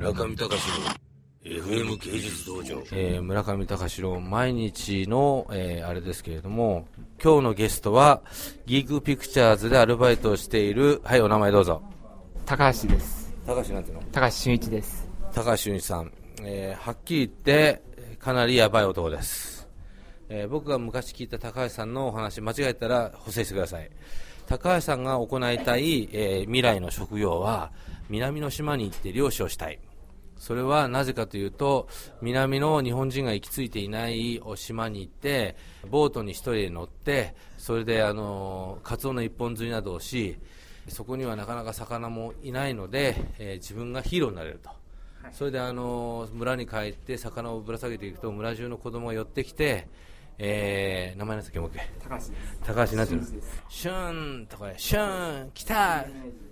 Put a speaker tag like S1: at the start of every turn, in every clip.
S1: 村上隆の FM 芸術道場。
S2: えー村上隆の毎日の、えーあれですけれども、今日のゲストは、ギークピクチャーズでアルバイトをしている、はい、お名前どうぞ。
S3: 高橋です。
S2: 高橋なんていうの？
S3: 高橋俊一です。
S2: 高橋俊一さん、えーはっきり言って、かなりやばい男です。えー僕が昔聞いた高橋さんのお話、間違えたら補正してください。高橋さんが行いたい、えー未来の職業は、南の島に行って漁師をしたい。それはなぜかというと、南の日本人が行き着いていないお島に行って、ボートに一人で乗って、それであの、カツオの一本釣りなどをし、そこにはなかなか魚もいないので、えー自分がヒーローになれると。それであの村に帰って魚をぶら下げていくと村中の子供が寄ってきて、えー、名前なんだっけもう一回。
S3: 高橋です。
S2: 高橋なんていう。のシューンとかねシューン来た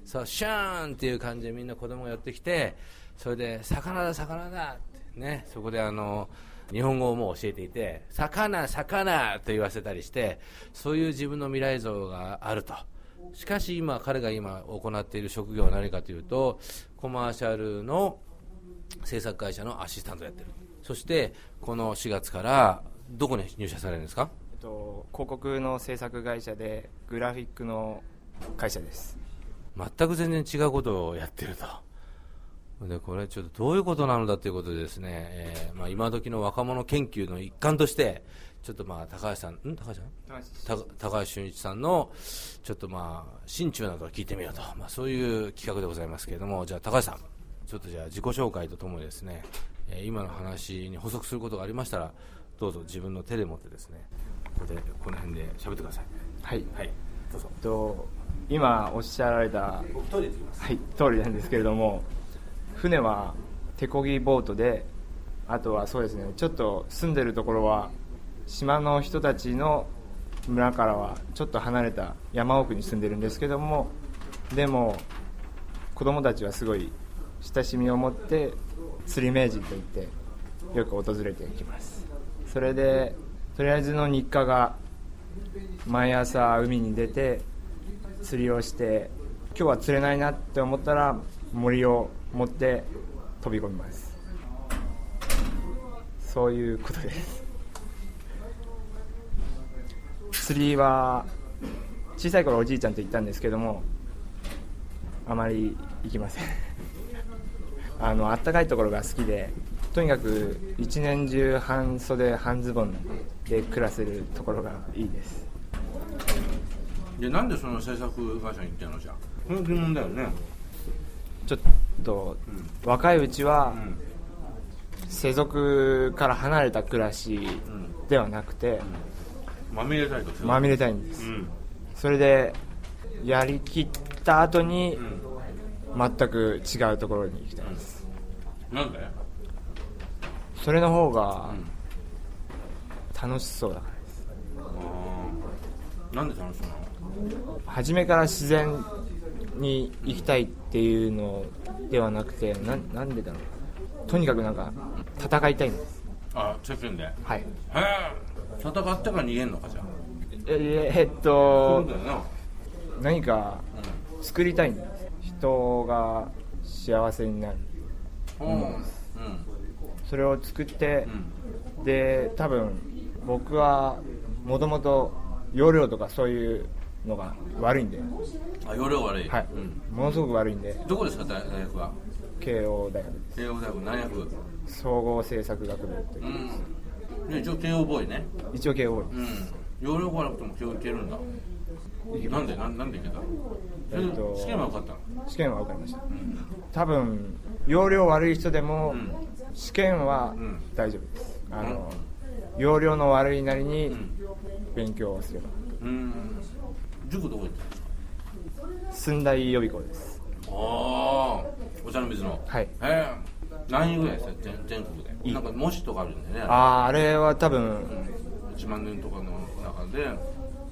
S2: そうシューンっていう感じでみんな子供が寄ってきてそれで魚だ魚だってねそこであの日本語をもう教えていて魚魚と言わせたりしてそういう自分の未来像があると。しかし今彼が今行っている職業は何かというとコマーシャルの制作会社のアシスタントをやってる。そしてこの4月からどこに入社されるんですか？
S3: えっと、広告の制作会社で、グラフィックの会社です。
S2: 全く全然違うことをやってると。で、これちょっとどういうことなのだということでですね、えーまあ今時の若者研究の一環として、ちょっとまあ高橋さん、ん？高橋さん？
S3: 高橋
S2: 俊一さんの、ちょっとまあ、心中などを聞いてみようと。まあそういう企画でございますけれども、じゃあ高橋さん、ちょっとじゃあ自己紹介とともにですね、えー今の話に補足することがありましたら、どうぞ自分の手で持ってですね、ここで、この辺で喋ってください。
S3: はい。
S2: はい。
S3: と、今おっしゃられた。はい、通りなんですけれども、船は手漕ぎボートで、あとはそうですね、ちょっと住んでるところは、島の人たちの村からはちょっと離れた山奥に住んでるんですけども、でも、子供たちはすごい親しみを持って、釣り名人といって、よく訪れていきます。それで、とりあえずの日課が、毎朝海に出て、釣りをして今日は釣れないなって思ったら森を持って飛び込みます。そういうことです。釣りは小さい頃おじいちゃんと行ったんですけどもあまり行きません。あの暖かいところが好きでとにかく一年中半袖半ズボンで暮らせるところがいいです。
S2: でなんでその制作会社に行ってんのじゃあ？この疑問だよね。
S3: ちょっと、若いうちは、世俗から離れた暮らしではなくて、
S2: まみれたいと
S3: まみれたいんです、
S2: うん。
S3: それでやりきった後に、全く違うところに行きたいです、
S2: なんで？
S3: それの方が楽しそうだ。からです
S2: あー。なんで楽しそうなの？
S3: 初めから自然に行きたいっていうのではなくてななんでだろう。とにかくなんか戦いたいんです
S2: あ世間で？へ
S3: はい。
S2: え戦ってから逃げんのかじゃあ？
S3: ええっと何か作りたいんです人が幸せになる。
S2: うん。うん
S3: それを作って
S2: う、ん。
S3: で多分僕はもともと容量とかそういうのが悪いんで、
S2: あ容量悪い。
S3: はい。
S2: うん。
S3: ものすごく悪いんで。
S2: どこですか大大学は？
S3: 慶応大学です。
S2: 慶応大学。何学部？
S3: 総合政策学部という。
S2: うん。で一応慶応ボーイね。
S3: 一応慶応。
S2: うん。容量がなくても慶応行けるんだ。なんでなんなんで行けた？
S3: えっと
S2: 試験は受かったの？
S3: 試験は受かりました。多分容量悪い人でも
S2: ん
S3: 試験は
S2: ん。
S3: 大丈夫です。あの容量の悪いなりに勉強をすれば。
S2: うん。塾どこ行ったの
S3: 寸大予備校です。
S2: ああお茶の水の。
S3: はい。
S2: へえ何位ぐらいですか？全全国で。なんか模試とかあるんだよね。
S3: あああれは多分
S2: 1万年とかの中で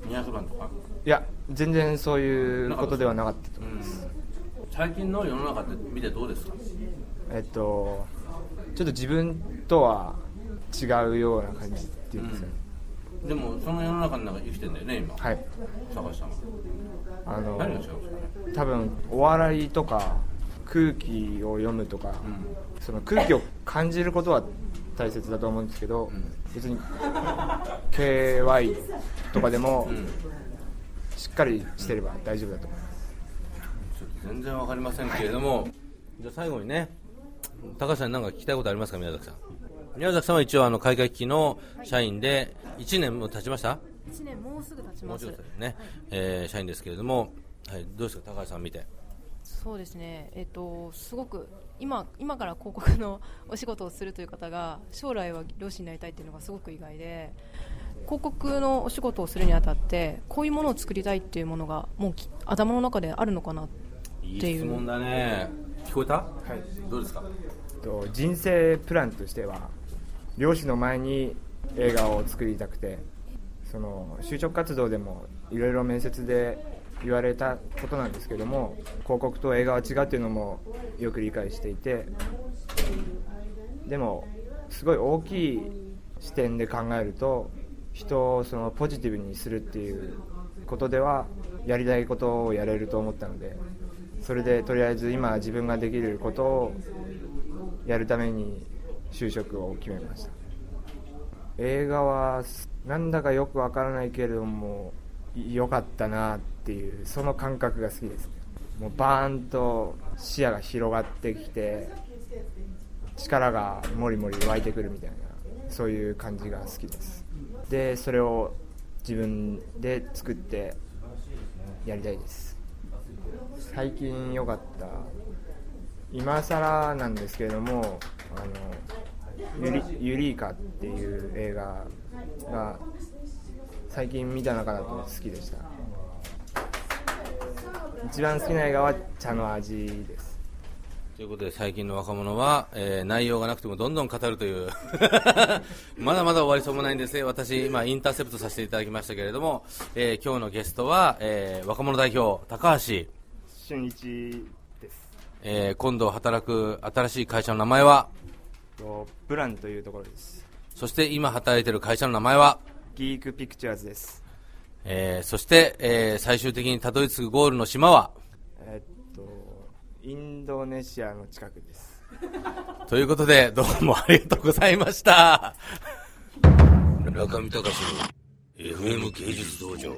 S2: 200番とか？
S3: いや全然そういうことではなかったと思います、
S2: 最近の世の中って見てどうですか？
S3: えっとちょっと自分とは違うような感じっていうんですかね、
S2: でもその世の中の中生きてんだよね今。
S3: はい。
S2: 坂井さんは
S3: あの
S2: 何が違うんですかね？
S3: 多分お笑いとか空気を読むとか、その空気を感じることは大切だと思うんですけど、別に KY とかでもしっかりしてれば大丈夫だと思います。
S2: ちょっと全然わかりませんけれども、じゃあ最後にね、高橋さんに何か聞きたいことありますか、宮崎さん？宮崎さんは一応あの海外機器の社員で1年も経ちました
S4: ？1年もうすぐ経ちます。
S2: もうちょっとですね、えー社員ですけれども、はい、どうですか高橋さん見て？
S4: そうですね。えっ、とすごく今今から広告のお仕事をするという方が将来は漁師になりたいっていうのがすごく意外で広告のお仕事をするにあたってこういうものを作りたいっていうものがもうき頭の中であるのかない
S2: い
S4: っていう。
S2: 質問だね聞こえた？
S3: はい。
S2: どうですか？
S3: と人生プランとしては漁師の前に映画を作りたくてその就職活動でもいろいろ面接で言われたことなんですけども広告と映画は違うっていうのもよく理解していてでもすごい大きい視点で考えると人をそのポジティブにするっていうことではやりたいことをやれると思ったのでそれでとりあえず今自分ができることをやるために就職を決めました。映画はなんだかよくわからないけれども良かったなっていうその感覚が好きです。もうバーンと視野が広がってきて力がもりもり湧いてくるみたいなそういう感じが好きです。でそれを自分で作ってやりたいです。最近良かった。今更なんですけれどもあのユリ「ユリーカ」っていう映画が最近見た中だと好きでした。一番好きな映画は「茶の味」です。
S2: ということで最近の若者は、えー内容がなくてもどんどん語るという。まだまだ終わりそうもないんですね。私今インターセプトさせていただきましたけれども、えー今日のゲストは、えー若者代表高橋、
S3: 春一です。
S2: えー今度働く新しい会社の名前は？
S3: とブランというところです。
S2: そして今働いている会社の名前は？
S3: ギークピクチャーズです。
S2: えーそして、えー最終的にたどり着くゴールの島は？
S3: えっとインドネシアの近くです。
S2: ということでどうもありがとうございました。
S1: 中見隆の FM 芸術道場